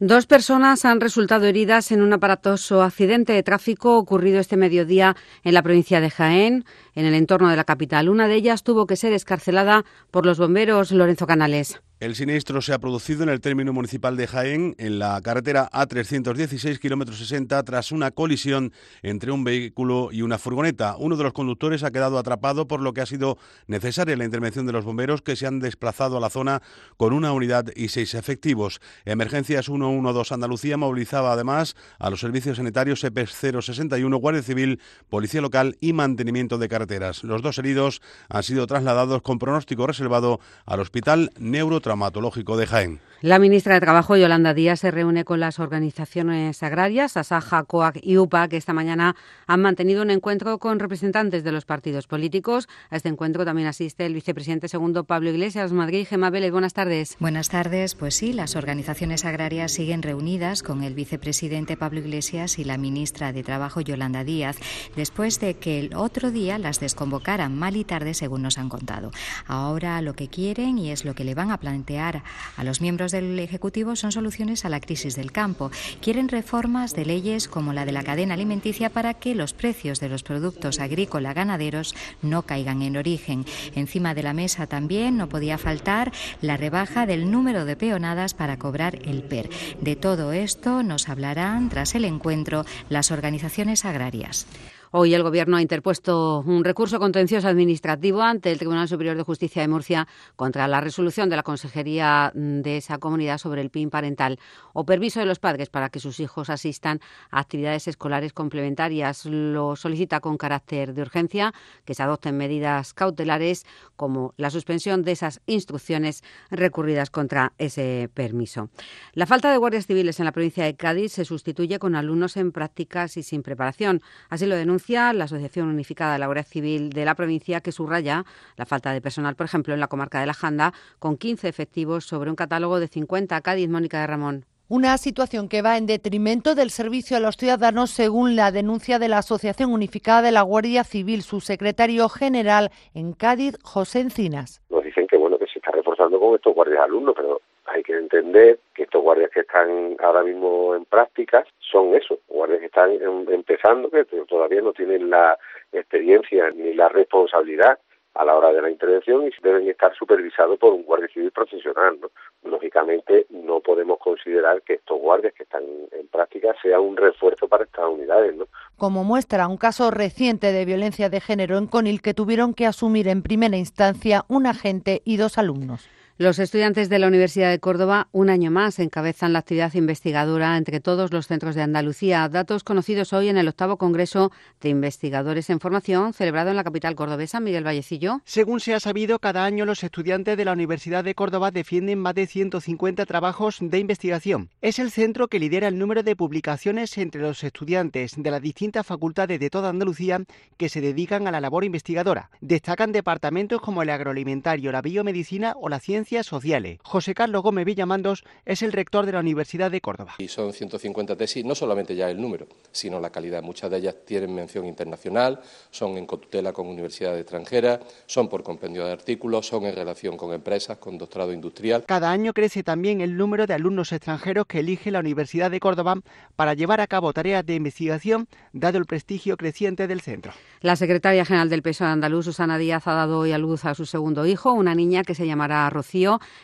Dos personas han resultado heridas en un aparatoso accidente de tráfico ocurrido este mediodía en la provincia de Jaén, en el entorno de la capital. Una de ellas tuvo que ser escarcelada por los bomberos Lorenzo Canales. El siniestro se ha producido en el término municipal de Jaén, en la carretera A316, kilómetro 60, tras una colisión entre un vehículo y una furgoneta. Uno de los conductores ha quedado atrapado, por lo que ha sido necesaria la intervención de los bomberos, que se han desplazado a la zona con una unidad y seis efectivos. Emergencias 112 Andalucía movilizaba además a los servicios sanitarios EPES 061, Guardia Civil, Policía Local y Mantenimiento de Carreteras. Los dos heridos han sido trasladados con pronóstico reservado al Hospital Neuro traumatológico de Jaén. La ministra de Trabajo, Yolanda Díaz, se reúne con las organizaciones agrarias, Asaja, COAC y UPA, que esta mañana han mantenido un encuentro con representantes de los partidos políticos. A este encuentro también asiste el vicepresidente segundo Pablo Iglesias. Madrid, Gemma Vélez, buenas tardes. Buenas tardes. Pues sí, las organizaciones agrarias siguen reunidas con el vicepresidente Pablo Iglesias y la ministra de Trabajo, Yolanda Díaz, después de que el otro día las desconvocaran mal y tarde, según nos han contado. Ahora lo que quieren y es lo que le van a plantear a los miembros del Ejecutivo son soluciones a la crisis del campo. Quieren reformas de leyes como la de la cadena alimenticia para que los precios de los productos agrícola ganaderos no caigan en origen. Encima de la mesa también no podía faltar la rebaja del número de peonadas para cobrar el PER. De todo esto nos hablarán tras el encuentro las organizaciones agrarias. Hoy el Gobierno ha interpuesto un recurso contencioso administrativo ante el Tribunal Superior de Justicia de Murcia contra la resolución de la Consejería de esa comunidad sobre el PIN parental o permiso de los padres para que sus hijos asistan a actividades escolares complementarias. Lo solicita con carácter de urgencia que se adopten medidas cautelares como la suspensión de esas instrucciones recurridas contra ese permiso. La falta de guardias civiles en la provincia de Cádiz se sustituye con alumnos en prácticas y sin preparación. Así lo denuncia la Asociación Unificada de la Guardia Civil de la provincia, que subraya la falta de personal, por ejemplo, en la comarca de la Janda, con 15 efectivos sobre un catálogo de 50. Cádiz, Mónica de Ramón. Una situación que va en detrimento del servicio a los ciudadanos, según la denuncia de la Asociación Unificada de la Guardia Civil, su secretario general en Cádiz, José Encinas. Nos dicen que bueno que se está reforzando con estos guardias alumnos, pero hay que entender que estos guardias que están ahora mismo en prácticas son eso, guardias que están empezando, que todavía no tienen la experiencia ni la responsabilidad a la hora de la intervención y deben estar supervisados por un guardia civil profesional. Lógicamente no podemos considerar que estos guardias que están en práctica sea un refuerzo para estas unidades. ¿no? Como muestra un caso reciente de violencia de género en Conil que tuvieron que asumir en primera instancia un agente y dos alumnos. Los estudiantes de la Universidad de Córdoba, un año más, encabezan la actividad investigadora entre todos los centros de Andalucía. Datos conocidos hoy en el octavo Congreso de Investigadores en Formación, celebrado en la capital cordobesa, Miguel Vallecillo. Según se ha sabido, cada año los estudiantes de la Universidad de Córdoba defienden más de 150 trabajos de investigación. Es el centro que lidera el número de publicaciones entre los estudiantes de las distintas facultades de toda Andalucía que se dedican a la labor investigadora. Destacan departamentos como el agroalimentario, la biomedicina o la ciencia Sociales. José Carlos Gómez Villamandos es el rector de la Universidad de Córdoba. Y son 150 tesis, no solamente ya el número, sino la calidad. Muchas de ellas tienen mención internacional, son en cotutela con universidades extranjeras, son por compendio de artículos, son en relación con empresas, con doctorado industrial. Cada año crece también el número de alumnos extranjeros que elige la Universidad de Córdoba para llevar a cabo tareas de investigación, dado el prestigio creciente del centro. La secretaria general del PSOE andaluz, Susana Díaz, ha dado hoy a luz a su segundo hijo, una niña que se llamará Rocío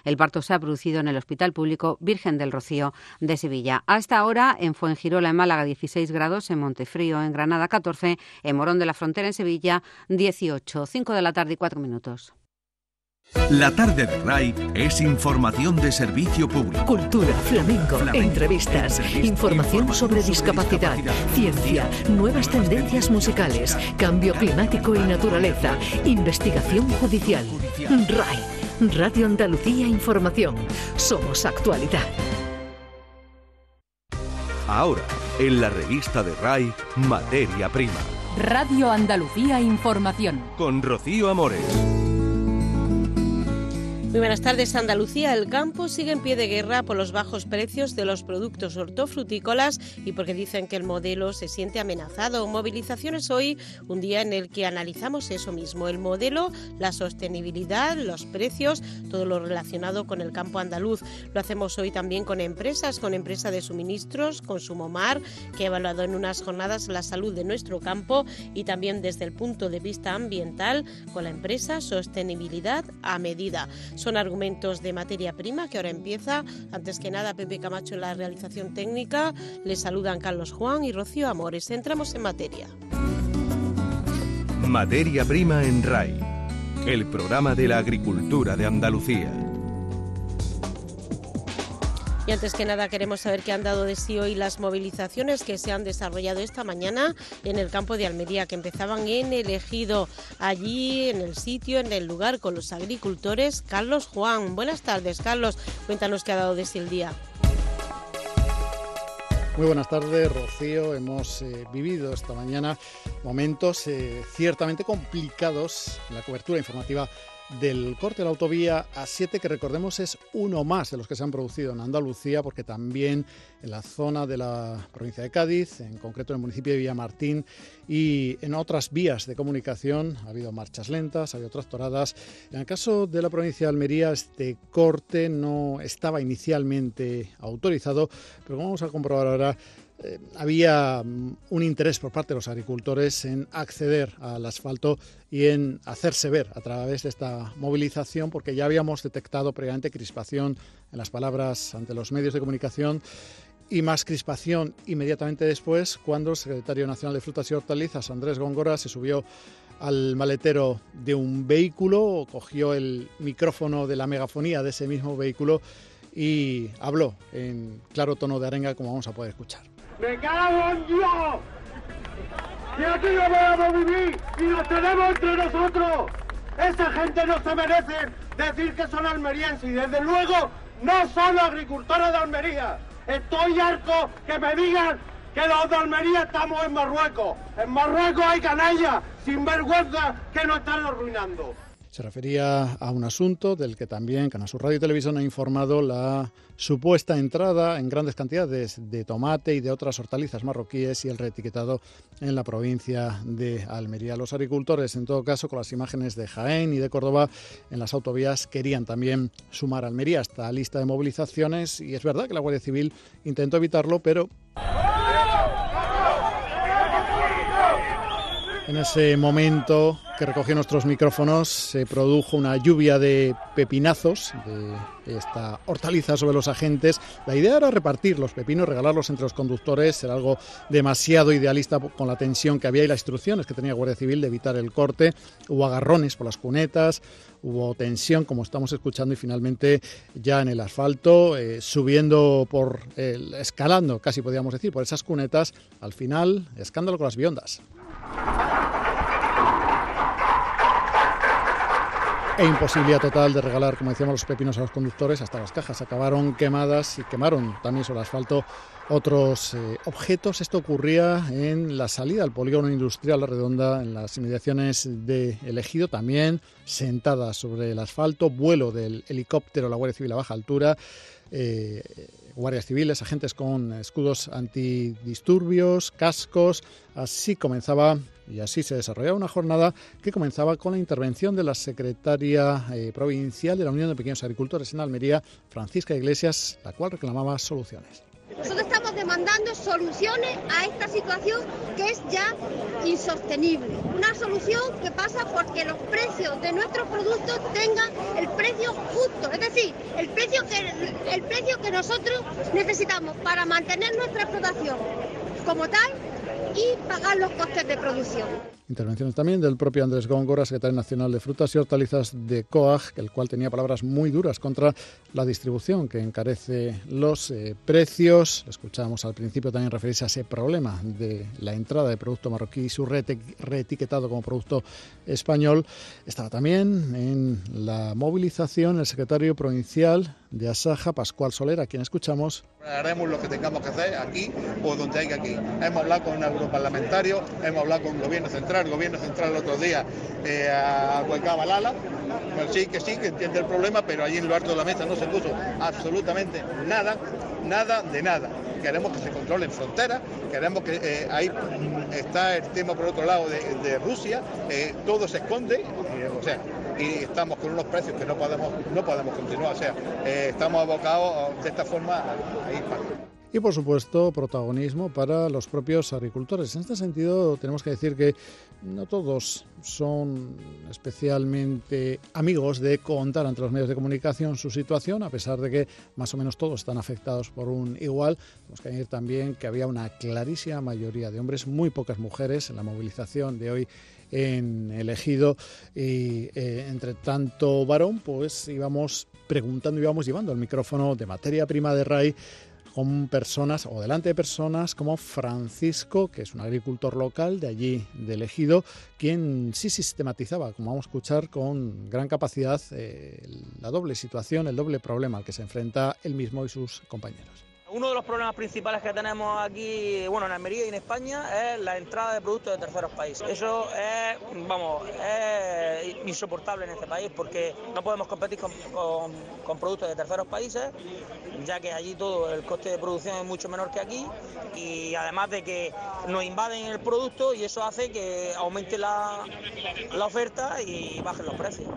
el parto se ha producido en el Hospital Público Virgen del Rocío de Sevilla. A esta hora, en Fuengirola, en Málaga, 16 grados, en Montefrío, en Granada, 14, en Morón de la Frontera, en Sevilla, 18. 5 de la tarde y 4 minutos. La tarde de RAI es información de servicio público. Cultura, flamenco, entrevistas, información sobre discapacidad, ciencia, nuevas tendencias musicales, cambio climático y naturaleza, investigación judicial. RAI Radio Andalucía Información. Somos actualidad. Ahora, en la revista de RAI, Materia Prima. Radio Andalucía Información. Con Rocío Amores. Muy buenas tardes. Andalucía, el campo sigue en pie de guerra por los bajos precios de los productos hortofrutícolas y porque dicen que el modelo se siente amenazado. Movilizaciones hoy, un día en el que analizamos eso mismo, el modelo, la sostenibilidad, los precios, todo lo relacionado con el campo andaluz. Lo hacemos hoy también con empresas, con empresa de suministros, con Sumomar, que ha evaluado en unas jornadas la salud de nuestro campo y también desde el punto de vista ambiental con la empresa Sostenibilidad a Medida son argumentos de materia prima que ahora empieza. Antes que nada, Pepe Camacho en la realización técnica. Les saludan Carlos Juan y Rocío Amores. Entramos en materia. Materia prima en RAI, el programa de la agricultura de Andalucía. Y antes que nada queremos saber qué han dado de sí hoy las movilizaciones que se han desarrollado esta mañana en el campo de Almería, que empezaban en el ejido, allí en el sitio, en el lugar con los agricultores. Carlos Juan, buenas tardes Carlos, cuéntanos qué ha dado de sí el día. Muy buenas tardes, Rocío. Hemos eh, vivido esta mañana momentos eh, ciertamente complicados en la cobertura informativa del corte de la autovía A7, que recordemos es uno más de los que se han producido en Andalucía, porque también en la zona de la provincia de Cádiz, en concreto en el municipio de Villamartín y en otras vías de comunicación, ha habido marchas lentas, ha habido tractoradas. En el caso de la provincia de Almería, este corte no estaba inicialmente autorizado, pero vamos a comprobar ahora eh, había mm, un interés por parte de los agricultores en acceder al asfalto y en hacerse ver a través de esta movilización, porque ya habíamos detectado previamente crispación en las palabras ante los medios de comunicación y más crispación inmediatamente después cuando el secretario nacional de Frutas y Hortalizas, Andrés Góngora, se subió al maletero de un vehículo, cogió el micrófono de la megafonía de ese mismo vehículo y habló en claro tono de arenga como vamos a poder escuchar. ¡Me cago en Dios! ¡Y aquí no podemos vivir! ¡Y nos tenemos entre nosotros! Esa gente no se merece decir que son almerienses y desde luego no son agricultores de Almería. Estoy harto que me digan que los de Almería estamos en Marruecos. En Marruecos hay canallas sin vergüenza que nos están arruinando. Se refería a un asunto del que también Canal Radio y Televisión ha informado la supuesta entrada en grandes cantidades de tomate y de otras hortalizas marroquíes y el reetiquetado en la provincia de Almería. Los agricultores, en todo caso, con las imágenes de Jaén y de Córdoba en las autovías, querían también sumar a Almería a esta lista de movilizaciones y es verdad que la Guardia Civil intentó evitarlo, pero En ese momento que recogió nuestros micrófonos se produjo una lluvia de pepinazos de esta hortaliza sobre los agentes. La idea era repartir los pepinos, regalarlos entre los conductores, era algo demasiado idealista con la tensión que había y las instrucciones que tenía Guardia Civil de evitar el corte. Hubo agarrones por las cunetas, hubo tensión, como estamos escuchando, y finalmente ya en el asfalto, eh, subiendo por, escalando, casi podríamos decir, por esas cunetas, al final, escándalo con las biondas. E imposibilidad total de regalar, como decíamos, los pepinos a los conductores. Hasta las cajas acabaron quemadas y quemaron también sobre el asfalto otros eh, objetos. Esto ocurría en la salida al polígono industrial La Redonda, en las inmediaciones de Elegido, también sentada sobre el asfalto, vuelo del helicóptero, la Guardia Civil a baja altura. Eh, guardias civiles, agentes con escudos antidisturbios, cascos. Así comenzaba y así se desarrollaba una jornada que comenzaba con la intervención de la secretaria eh, provincial de la Unión de Pequeños Agricultores en Almería, Francisca Iglesias, la cual reclamaba soluciones. Nosotros estamos demandando soluciones a esta situación que es ya insostenible. Una solución que pasa porque los precios de nuestros productos tengan el precio justo, es decir, el precio que, el precio que nosotros necesitamos para mantener nuestra explotación como tal y pagar los costes de producción. Intervenciones también del propio Andrés Góngora, secretario nacional de Frutas y Hortalizas de COAG, el cual tenía palabras muy duras contra la distribución que encarece los eh, precios. Escuchábamos al principio también referirse a ese problema de la entrada de producto marroquí y su reetiquetado como producto español. Estaba también en la movilización el secretario provincial de Asaja, Pascual Soler, a quien escuchamos. Haremos lo que tengamos que hacer aquí o donde haya aquí. Hemos hablado con el europarlamentario, hemos hablado con el gobierno central el gobierno central el otro día eh, a Balala. Pues sí, que sí, que entiende el problema, pero allí en lo alto de la mesa no se puso absolutamente nada, nada de nada. Queremos que se controlen fronteras, queremos que eh, ahí está el tema por otro lado de, Rusia, eh, todo se esconde, o sea, y estamos con unos precios que no podemos, no podemos continuar, o sea, eh, estamos abocados de esta forma a, ir para y por supuesto protagonismo para los propios agricultores. En este sentido tenemos que decir que no todos son especialmente amigos de contar ante los medios de comunicación su situación, a pesar de que más o menos todos están afectados por un igual. Tenemos que añadir también que había una clarísima mayoría de hombres, muy pocas mujeres en la movilización de hoy en elegido y eh, entre tanto varón pues íbamos preguntando íbamos llevando el micrófono de materia prima de RAI con personas o delante de personas como Francisco, que es un agricultor local de allí, de Elegido, quien sí sistematizaba, como vamos a escuchar, con gran capacidad eh, la doble situación, el doble problema al que se enfrenta él mismo y sus compañeros. Uno de los problemas principales que tenemos aquí, bueno, en Almería y en España, es la entrada de productos de terceros países. Eso es, vamos, es insoportable en este país porque no podemos competir con, productos de terceros países, ya que allí todo el coste de producción es mucho menor que aquí y además de que nos invaden el producto y eso hace que aumente la, la oferta y bajen los precios.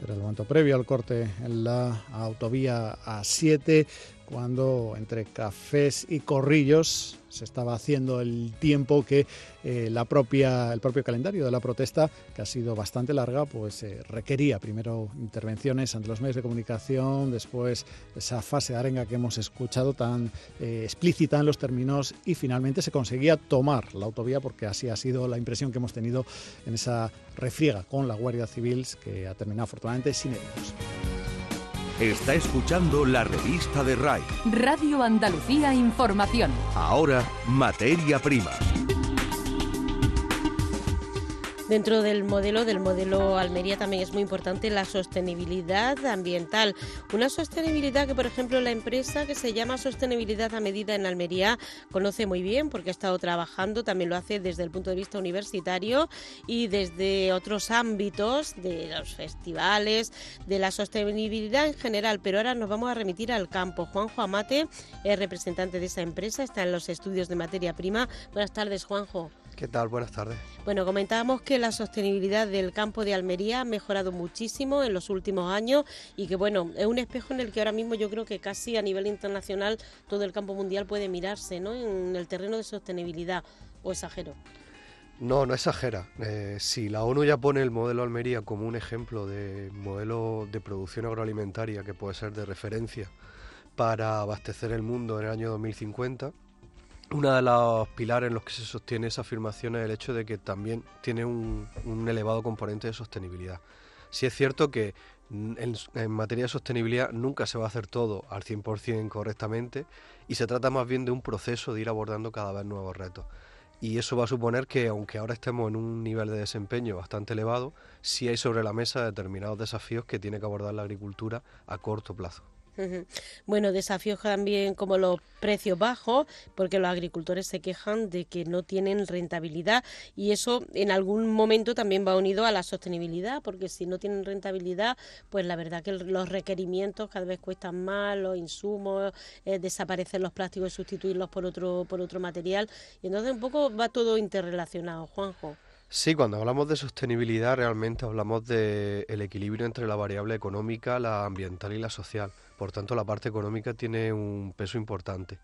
Era el momento previo al corte en la autovía A7 cuando entre cafés y corrillos se estaba haciendo el tiempo que eh, la propia, el propio calendario de la protesta, que ha sido bastante larga, pues eh, requería primero intervenciones ante los medios de comunicación, después esa fase de arenga que hemos escuchado tan eh, explícita en los términos y finalmente se conseguía tomar la autovía porque así ha sido la impresión que hemos tenido en esa refriega con la Guardia Civil que ha terminado afortunadamente sin heridos. Está escuchando la revista de RAI. Radio Andalucía Información. Ahora, materia prima. Dentro del modelo, del modelo Almería también es muy importante la sostenibilidad ambiental. Una sostenibilidad que, por ejemplo, la empresa que se llama Sostenibilidad a Medida en Almería conoce muy bien porque ha estado trabajando, también lo hace desde el punto de vista universitario y desde otros ámbitos de los festivales, de la sostenibilidad en general. Pero ahora nos vamos a remitir al campo. Juanjo Amate es representante de esa empresa, está en los estudios de materia prima. Buenas tardes, Juanjo. ¿Qué tal? Buenas tardes. Bueno, comentábamos que la sostenibilidad del campo de Almería ha mejorado muchísimo en los últimos años y que, bueno, es un espejo en el que ahora mismo yo creo que casi a nivel internacional todo el campo mundial puede mirarse, ¿no? En el terreno de sostenibilidad. ¿O exagero? No, no exagera. Eh, si la ONU ya pone el modelo Almería como un ejemplo de modelo de producción agroalimentaria que puede ser de referencia para abastecer el mundo en el año 2050, uno de los pilares en los que se sostiene esa afirmación es el hecho de que también tiene un, elevado componente de sostenibilidad. Sí es cierto que en, materia de sostenibilidad nunca se va a hacer todo al 100% correctamente y se trata más bien de un proceso de ir abordando cada vez nuevos retos. Y eso va a suponer que aunque ahora estemos en un nivel de desempeño bastante elevado, sí hay sobre la mesa determinados desafíos que tiene que abordar la agricultura a corto plazo. Bueno, desafíos también como los precios bajos, porque los agricultores se quejan de que no tienen rentabilidad y eso en algún momento también va unido a la sostenibilidad, porque si no tienen rentabilidad, pues la verdad que los requerimientos cada vez cuestan más, los insumos, eh, desaparecen los plásticos y sustituirlos por otro, por otro material. Y entonces un poco va todo interrelacionado, Juanjo. Sí, cuando hablamos de sostenibilidad realmente hablamos del el equilibrio entre la variable económica, la ambiental y la social. Por tanto, la parte económica tiene un peso importante.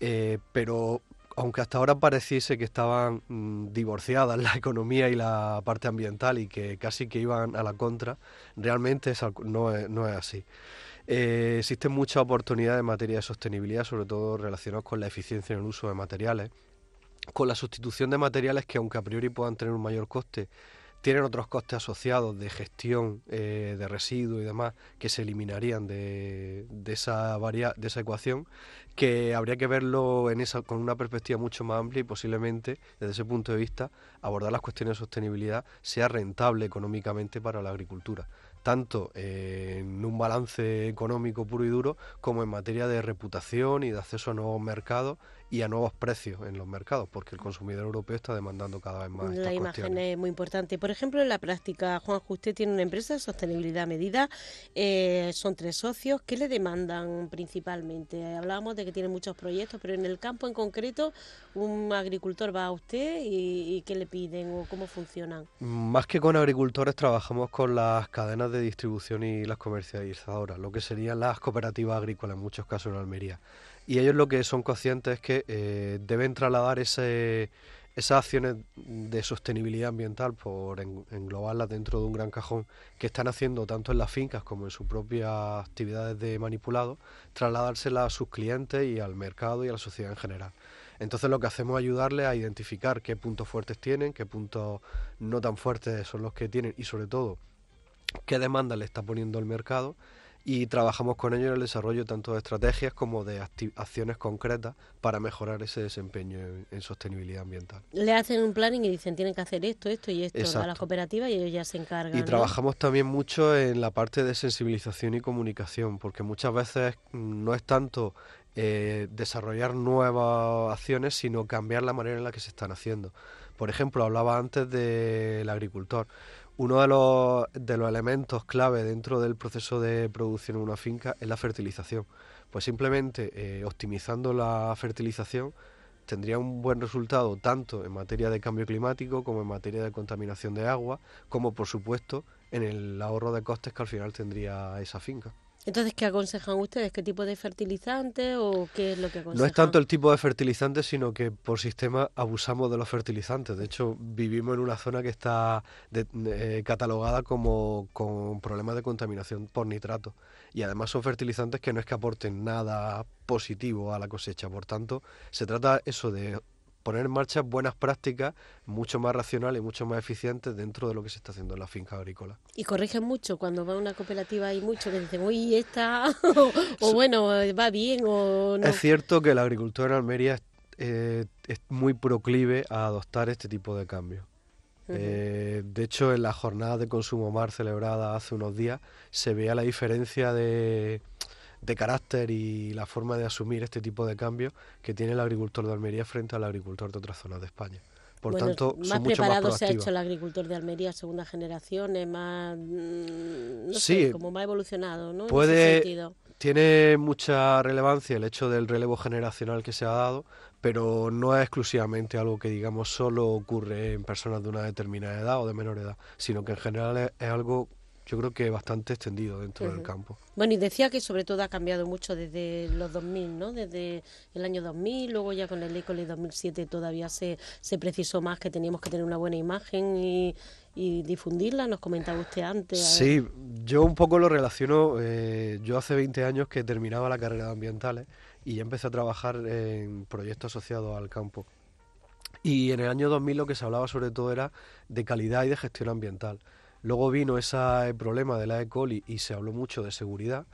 Eh, pero aunque hasta ahora pareciese que estaban mm, divorciadas la economía y la parte ambiental y que casi que iban a la contra, realmente no, es, así. Eh, existen muchas oportunidades en materia de sostenibilidad, sobre todo relacionadas con la eficiencia en el uso de materiales, con la sustitución de materiales que aunque a priori puedan tener un mayor coste, tienen otros costes asociados de gestión eh, de residuos y demás que se eliminarían de, esa de esa ecuación, que habría que verlo en esa, con una perspectiva mucho más amplia y posiblemente, desde ese punto de vista, abordar las cuestiones de sostenibilidad sea rentable económicamente para la agricultura tanto en un balance económico puro y duro como en materia de reputación y de acceso a nuevos mercados y a nuevos precios en los mercados, porque el consumidor europeo está demandando cada vez más. La imagen es muy importante. Por ejemplo, en la práctica, Juan, usted tiene una empresa de sostenibilidad medida, eh, son tres socios, ¿qué le demandan principalmente? Hablábamos de que tiene muchos proyectos, pero en el campo en concreto, un agricultor va a usted y, y ¿qué le piden o cómo funcionan? Más que con agricultores, trabajamos con las cadenas de distribución y las comercializadoras, lo que serían las cooperativas agrícolas, en muchos casos en Almería y ellos lo que son conscientes es que eh, deben trasladar esas acciones de sostenibilidad ambiental por englobarlas dentro de un gran cajón que están haciendo tanto en las fincas como en sus propias actividades de manipulado, trasladárselas a sus clientes y al mercado y a la sociedad en general. Entonces lo que hacemos es ayudarles a identificar qué puntos fuertes tienen, qué puntos no tan fuertes son los que tienen y sobre todo qué demanda le está poniendo el mercado y trabajamos con ellos en el desarrollo tanto de estrategias como de acciones concretas para mejorar ese desempeño en, sostenibilidad ambiental. Le hacen un planning y dicen tienen que hacer esto, esto y esto a las cooperativas y ellos ya se encargan. Y trabajamos también mucho en la parte de sensibilización y comunicación, porque muchas veces no es tanto eh, desarrollar nuevas acciones, sino cambiar la manera en la que se están haciendo. Por ejemplo, hablaba antes del agricultor uno de los, de los elementos clave dentro del proceso de producción en una finca es la fertilización. Pues simplemente eh, optimizando la fertilización tendría un buen resultado tanto en materia de cambio climático como en materia de contaminación de agua, como por supuesto en el ahorro de costes que al final tendría esa finca. Entonces, ¿qué aconsejan ustedes? ¿Qué tipo de fertilizante o qué es lo que aconsejan? No es tanto el tipo de fertilizante, sino que por sistema abusamos de los fertilizantes. De hecho, vivimos en una zona que está eh, catalogada como con problemas de contaminación por nitrato. Y además son fertilizantes que no es que aporten nada positivo a la cosecha. Por tanto, se trata eso de poner en marcha buenas prácticas mucho más racionales y mucho más eficientes dentro de lo que se está haciendo en la finca agrícola. Y corrigen mucho cuando va a una cooperativa hay mucho que dicen, uy, esta, o, bueno, va bien o no. Es cierto que la agricultura en Almería eh, es muy proclive a adoptar este tipo de cambios. Eh, de hecho, en la jornada de consumo mar celebrada hace unos días se veía la diferencia de, de carácter y la forma de asumir este tipo de cambios que tiene el agricultor de Almería frente al agricultor de otras zonas de España. Por tanto, más preparado se ha hecho el agricultor de Almería segunda generación, es más, mm, no sé, como más evolucionado, ¿no? Puede, tiene mucha relevancia el hecho del relevo generacional que se ha dado, pero no es exclusivamente algo que digamos solo ocurre en personas de una determinada edad o de menor edad, sino que en general es algo yo creo que bastante extendido dentro del campo. Bueno, y decía que sobre todo ha cambiado mucho desde los 2000, ¿no? Desde el año 2000, luego ya con el ECOLE 2007 todavía se, se precisó más que teníamos que tener una buena imagen y, difundirla, nos comentaba usted antes. Sí, yo un poco lo relaciono, eh, yo hace 20 años que terminaba la carrera de ambientales y ya empecé a trabajar en proyectos asociados al campo. Y en el año 2000 lo que se hablaba sobre todo era de calidad y de gestión ambiental. Luego vino ese problema de la E. coli y se habló mucho de seguridad.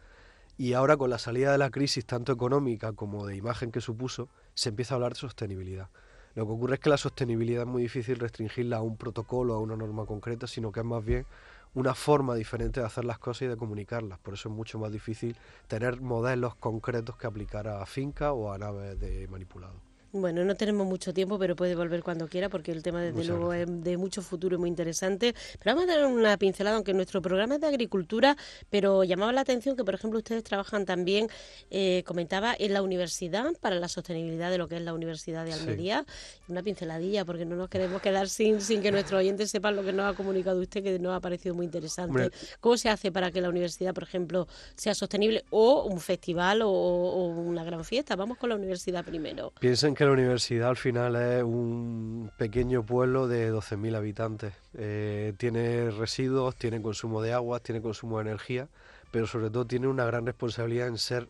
Y ahora con la salida de la crisis, tanto económica como de imagen que supuso, se empieza a hablar de sostenibilidad. Lo que ocurre es que la sostenibilidad es muy difícil restringirla a un protocolo, a una norma concreta, sino que es más bien una forma diferente de hacer las cosas y de comunicarlas. Por eso es mucho más difícil tener modelos concretos que aplicar a finca o a naves de manipulado. Bueno, no tenemos mucho tiempo, pero puede volver cuando quiera, porque el tema, desde luego, es de mucho futuro y muy interesante. Pero vamos a dar una pincelada, aunque nuestro programa es de agricultura, pero llamaba la atención que, por ejemplo, ustedes trabajan también, eh, comentaba, en la universidad para la sostenibilidad de lo que es la Universidad de Almería. Una pinceladilla, porque no nos queremos quedar sin, sin que nuestros oyentes sepan lo que nos ha comunicado usted, que nos ha parecido muy interesante. ¿Cómo se hace para que la universidad, por ejemplo, sea sostenible o un festival o, o una gran fiesta? Vamos con la universidad primero. Piensen que la universidad al final es un pequeño pueblo de 12.000 habitantes. Eh, tiene residuos, tiene consumo de agua, tiene consumo de energía, pero sobre todo tiene una gran responsabilidad en ser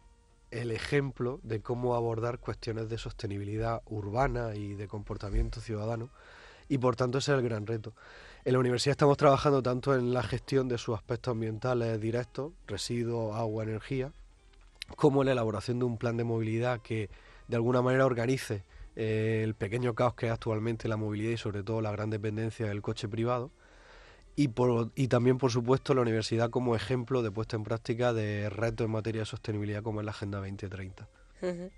el ejemplo de cómo abordar cuestiones de sostenibilidad urbana y de comportamiento ciudadano y por tanto ese es el gran reto. En la universidad estamos trabajando tanto en la gestión de sus aspectos ambientales directos, residuos, agua, energía, como en la elaboración de un plan de movilidad que de alguna manera organice eh, el pequeño caos que es actualmente la movilidad y sobre todo la gran dependencia del coche privado. y, y también, por supuesto, la universidad como ejemplo de puesta en práctica de retos en materia de sostenibilidad como es la Agenda 2030.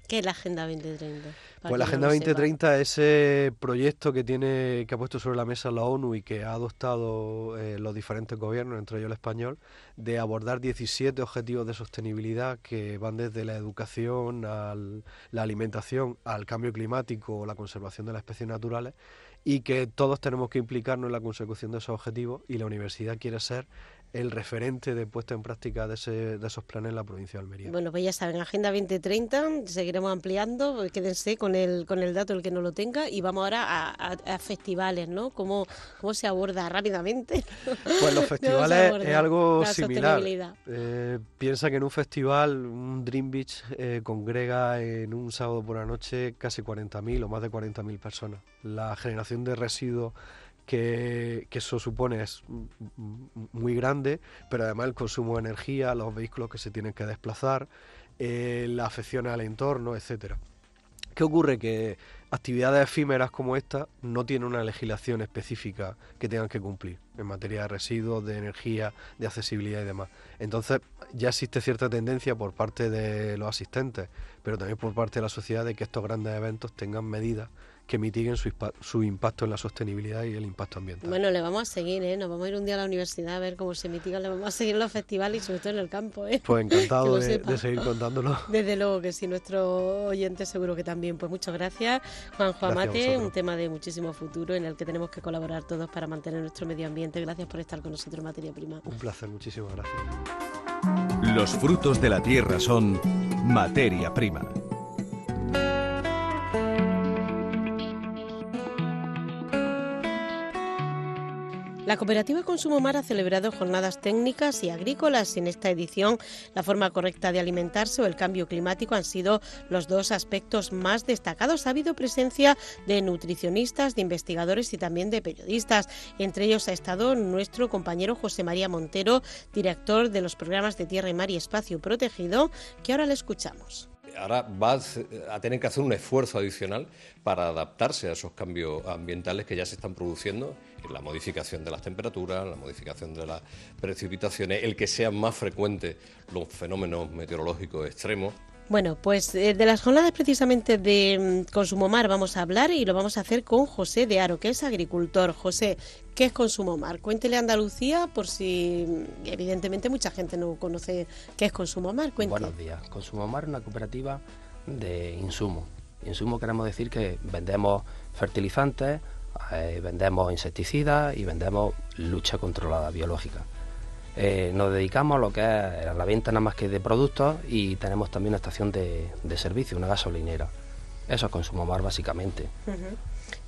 ¿Qué es la Agenda 2030? Pues la Agenda 2030 es ese proyecto que tiene que ha puesto sobre la mesa la ONU y que ha adoptado eh, los diferentes gobiernos, entre ellos el español, de abordar 17 objetivos de sostenibilidad que van desde la educación, a la alimentación, al cambio climático o la conservación de las especies naturales y que todos tenemos que implicarnos en la consecución de esos objetivos y la universidad quiere ser el referente de puesta en práctica de, ese, de esos planes en la provincia de Almería. Bueno, pues ya saben, Agenda 2030, seguiremos ampliando, pues quédense con el, con el dato el que no lo tenga y vamos ahora a, festivales, ¿no? ¿Cómo, ¿Cómo se aborda rápidamente? Pues los festivales es algo similar. Eh, piensa que en un festival, un Dream Beach eh, congrega en un sábado por la noche casi 40.000 o más de 40.000 personas. La generación de residuos que, eso supone es muy grande, pero además el consumo de energía, los vehículos que se tienen que desplazar, eh, la afección al entorno, etcétera. ¿Qué ocurre? Que actividades efímeras como esta no tienen una legislación específica que tengan que cumplir en materia de residuos, de energía, de accesibilidad y demás. Entonces ya existe cierta tendencia por parte de los asistentes, pero también por parte de la sociedad de que estos grandes eventos tengan medidas que mitiguen su, su, impacto en la sostenibilidad y el impacto ambiental. Bueno, le vamos a seguir, ¿eh? Nos vamos a ir un día a la universidad a ver cómo se mitigan, le vamos a seguir los festivales y sobre todo en el campo, ¿eh? Pues encantado de, seguir contándolo. Desde luego que sí, nuestro oyente seguro que también. Pues muchas gracias, Juanjo Amate, un tema de muchísimo futuro en el que tenemos que colaborar todos para mantener nuestro medio ambiente. Gracias por estar con nosotros, Materia Prima. Un placer, muchísimas gracias. Los frutos de la tierra son materia prima. La cooperativa Consumo Mar ha celebrado jornadas técnicas y agrícolas. En esta edición, la forma correcta de alimentarse o el cambio climático han sido los dos aspectos más destacados. Ha habido presencia de nutricionistas, de investigadores y también de periodistas. Entre ellos ha estado nuestro compañero José María Montero, director de los programas de Tierra y Mar y Espacio Protegido, que ahora le escuchamos ahora va a tener que hacer un esfuerzo adicional para adaptarse a esos cambios ambientales que ya se están produciendo, la modificación de las temperaturas, la modificación de las precipitaciones, el que sean más frecuentes los fenómenos meteorológicos extremos. Bueno, pues eh, de las jornadas precisamente de mm, Consumo Mar vamos a hablar y lo vamos a hacer con José de Aro, que es agricultor. José, ¿qué es Consumo Mar? Cuéntele a Andalucía por si mm, evidentemente mucha gente no conoce qué es Consumo Mar. Buenos días. Consumo Mar es una cooperativa de insumos. Insumos queremos decir que vendemos fertilizantes, eh, vendemos insecticidas y vendemos lucha controlada biológica. Eh, nos dedicamos a lo que es a la venta nada más que de productos y tenemos también una estación de, servicio, una gasolinera. Eso es Consumo Mar básicamente.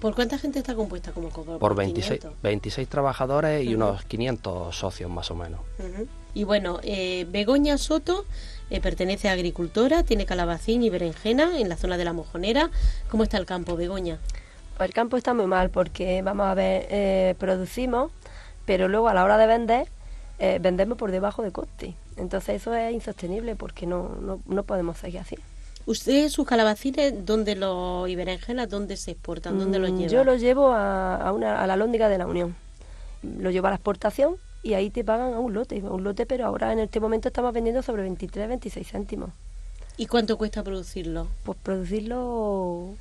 ¿Por cuánta gente está compuesta como Por 26, 26 trabajadores y unos 500 socios más o menos. Y bueno, eh, Begoña Soto eh, pertenece a agricultora, tiene calabacín y berenjena en la zona de la Mojonera. ¿Cómo está el campo, Begoña? El campo está muy mal porque, vamos a ver, eh, producimos, pero luego a la hora de vender eh, vendemos por debajo de coste. Entonces eso es insostenible porque no, no, no podemos seguir así. ¿Usted sus calabacines dónde los y berenjenas dónde se exportan? ¿Dónde los mm, lleva? Yo los llevo a, una, a la lóndiga de la Unión. Lo llevo a la exportación y ahí te pagan a un lote, un lote, pero ahora en este momento estamos vendiendo sobre 23, 26 céntimos. ¿Y cuánto cuesta producirlo? Pues producirlo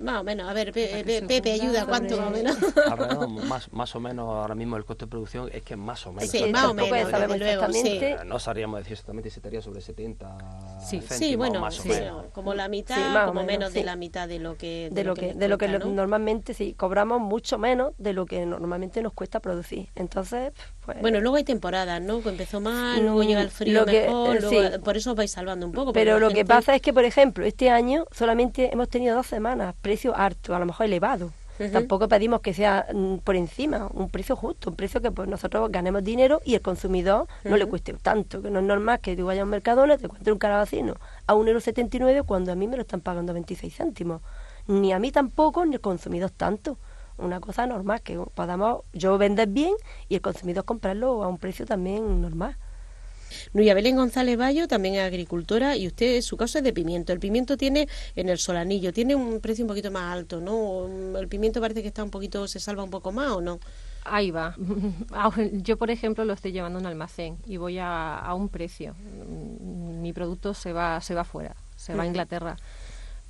más o menos, a ver, Pepe, ayuda, ¿cuánto más o menos? Alrededor, más, más o menos, ahora mismo el coste de producción es que más o menos. Sí, más o menos, eh, No sabríamos decir exactamente si estaría sobre 70 Sí, sí bueno, más o menos. como la mitad, como menos, de la mitad de lo que... De, lo, que, de lo que normalmente, sí, cobramos mucho menos de lo que normalmente nos cuesta producir. Entonces, pues... Bueno, luego hay temporadas, ¿no? Que empezó mal, luego llega el frío mejor, eh, por eso os vais salvando un poco. Pero lo que pasa es que, por ejemplo, este año solamente hemos tenido dos semanas precio harto, a lo mejor elevado. Tampoco pedimos que sea mm, por encima, un precio justo, un precio que pues nosotros ganemos dinero y el consumidor no le cueste tanto, que no es normal que tú vayas a un mercadona, te encuentres un calabacino a 1,79€ cuando a mí me lo están pagando 26 céntimos. Ni a mí tampoco, ni el consumidor tanto. Una cosa normal, que podamos yo vender bien y el consumidor comprarlo a un precio también normal. Nuria Belén González Bayo también es agricultora y usted, su caso es de pimiento. El pimiento tiene en el solanillo, tiene un precio un poquito más alto, ¿no? El pimiento parece que está un poquito, se salva un poco más o no. Ahí va. Yo, por ejemplo, lo estoy llevando a un almacén y voy a, un precio. Mi producto se va, se va fuera, se va a Inglaterra.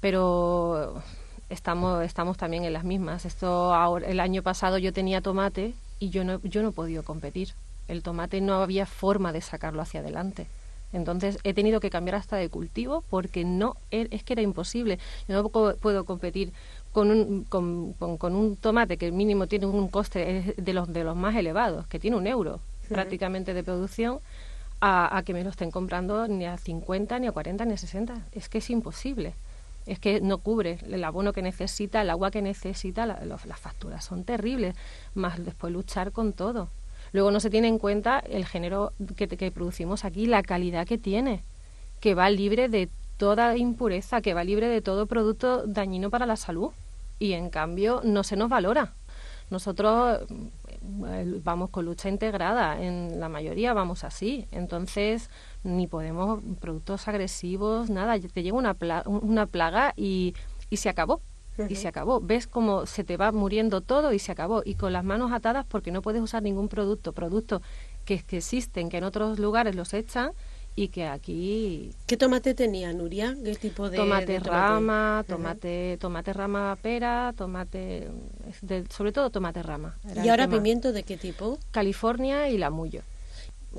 Pero estamos, estamos también en las mismas. Esto ahora, el año pasado yo tenía tomate y yo no, yo no he podido competir. El tomate no había forma de sacarlo hacia adelante. Entonces he tenido que cambiar hasta de cultivo porque no e, es que era imposible. Yo no puedo competir con un, con, con, un tomate que mínimo tiene un coste de los, de los más elevados, que tiene un euro prácticamente de producción, a, a, que me lo estén comprando ni a 50, ni a 40, ni a 60. Es que es imposible. Es que no cubre el abono que necesita, el agua que necesita, las facturas son terribles, más después luchar con todo. Luego no se tiene en cuenta el género que, que producimos aquí, la calidad que tiene, que va libre de toda impureza, que va libre de todo producto dañino para la salud. Y en cambio no se nos valora. Nosotros eh, vamos con lucha integrada, en la mayoría vamos así. Entonces, ni podemos productos agresivos, nada. Te llega una, una plaga y, y se acabó. Y se acabó. Ves cómo se te va muriendo todo y se acabó. Y con las manos atadas porque no puedes usar ningún producto. Productos que, que existen, que en otros lugares los echan y que aquí... ¿Qué tomate tenía, Nuria? ¿Qué tipo de tomate, rama, tomate, tomate rama pera, tomate... sobre todo tomate rama. ¿Y ahora pimiento de qué tipo? California y lamullo.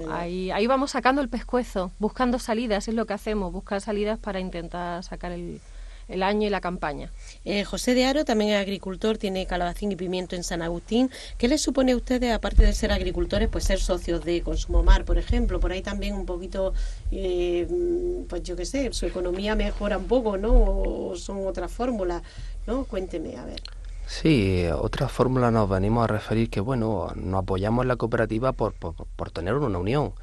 Ahí, ahí vamos sacando el pescuezo, buscando salidas, es lo que hacemos, buscar salidas para intentar sacar el, el año y la campaña. Eh, José de Aro también es agricultor, tiene calabacín y pimiento en San Agustín. ¿Qué les supone a ustedes, aparte de ser agricultores, pues ser socios de Consumo Mar, por ejemplo? Por ahí también un poquito, eh, pues yo qué sé, su economía mejora un poco, ¿no? O son otras fórmulas, ¿no? Cuénteme, a ver. Sí, otra fórmula nos venimos a referir que, bueno, nos apoyamos en la cooperativa por, por, por tener una unión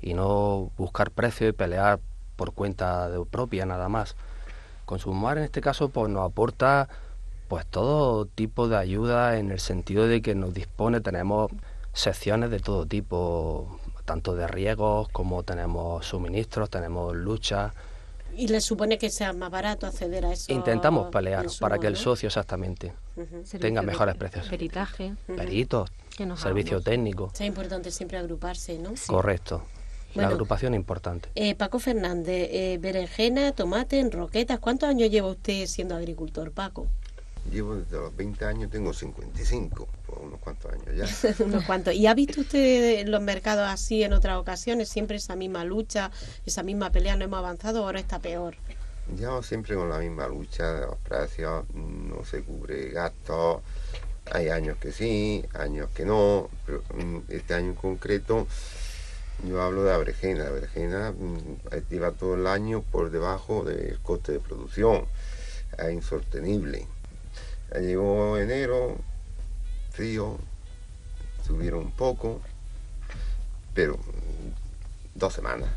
y no buscar precios y pelear por cuenta de propia nada más. Consumar en este caso pues nos aporta pues todo tipo de ayuda en el sentido de que nos dispone, tenemos secciones de todo tipo, tanto de riegos como tenemos suministros, tenemos lucha. ¿Y les supone que sea más barato acceder a eso? Intentamos pelear para que el socio exactamente tenga mejores precios. Peritaje. Peritos, servicio técnico. Es importante siempre agruparse, ¿no? Correcto la agrupación importante. Eh, Paco Fernández, eh, berenjena, tomate, en roquetas. ¿Cuántos años lleva usted siendo agricultor, Paco? Llevo desde los 20 años, tengo 55, por unos cuantos años ya. unos cuantos. ¿Y ha visto usted los mercados así en otras ocasiones? Siempre esa misma lucha, esa misma pelea, ¿no hemos avanzado ahora está peor? Ya siempre con la misma lucha de los precios, no se cubre gastos. Hay años que sí, años que no, pero mm, este año en concreto yo hablo de abrejena. La abrejena mm, lleva todo el año por debajo del coste de producción. Es insostenible. llegó enero, frío, subieron un poco, pero mm, dos semanas.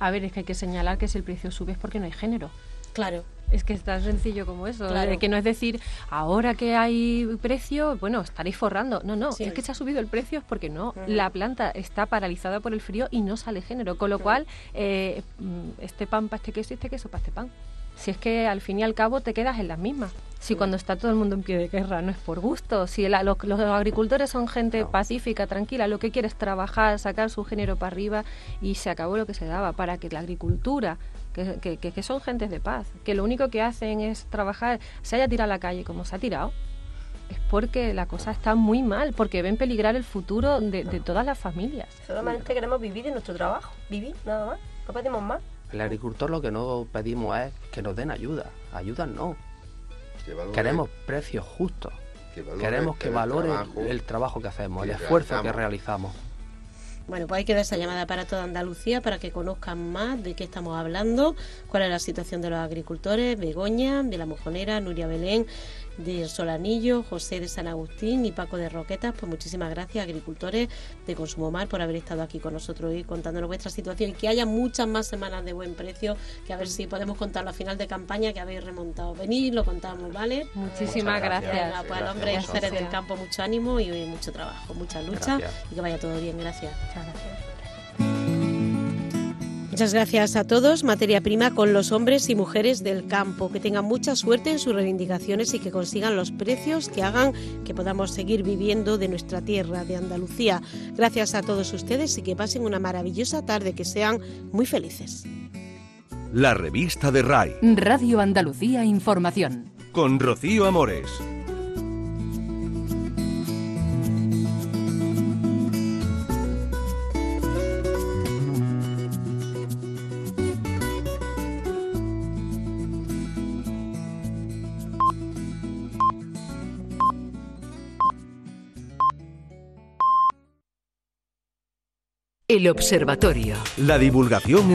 A ver, es que hay que señalar que si el precio sube es porque no hay género. Claro. Es que es tan sencillo como eso. Que no es decir, ahora que hay precio, bueno, estaréis forrando. No, no, es que se ha subido el precio es porque no. La planta está paralizada por el frío y no sale género. Con lo cual, eh, mm, este pan para este queso y este queso para este pan. Si es que al fin y al cabo te quedas en las mismas. Si cuando está todo el mundo en pie de guerra no es por gusto. Si los, agricultores son gente pacífica, tranquila, lo que quiere es trabajar, sacar su género para arriba y se acabó lo que se daba para que la agricultura que, que, son gentes de paz, que lo único que hacen es trabajar, se haya tirado a la calle como se ha tirado, es porque la cosa está muy mal, porque ven peligrar el futuro de, todas las familias. Solamente queremos vivir en nuestro trabajo, vivir nada más, no pedimos más. El agricultor lo que no pedimos es que nos den ayuda, ayuda no. Queremos precios justos. Queremos que valore el trabajo que hacemos, el esfuerzo que realizamos. Bueno, pues hay que dar esa llamada para toda Andalucía para que conozcan más de qué estamos hablando, cuál es la situación de los agricultores, Begoña, de la Mojonera, Nuria Belén, de Solanillo, José de San Agustín y Paco de Roquetas. Pues muchísimas gracias, agricultores de Consumo Mar, por haber estado aquí con nosotros hoy contándonos vuestra situación y que haya muchas más semanas de buen precio, que a ver si podemos contarlo a final de campaña que habéis remontado. Venid, lo contamos, ¿vale? Muchísimas gracias. pues al hombre hacer del campo mucho ánimo y mucho trabajo, mucha lucha y que vaya todo bien. Gracias. Muchas gracias. Muchas gracias a todos. Materia prima con los hombres y mujeres del campo. Que tengan mucha suerte en sus reivindicaciones y que consigan los precios que hagan que podamos seguir viviendo de nuestra tierra, de Andalucía. Gracias a todos ustedes y que pasen una maravillosa tarde, que sean muy felices. La revista de RAI. Radio Andalucía Información. Con Rocío Amores. El Observatorio. La divulgación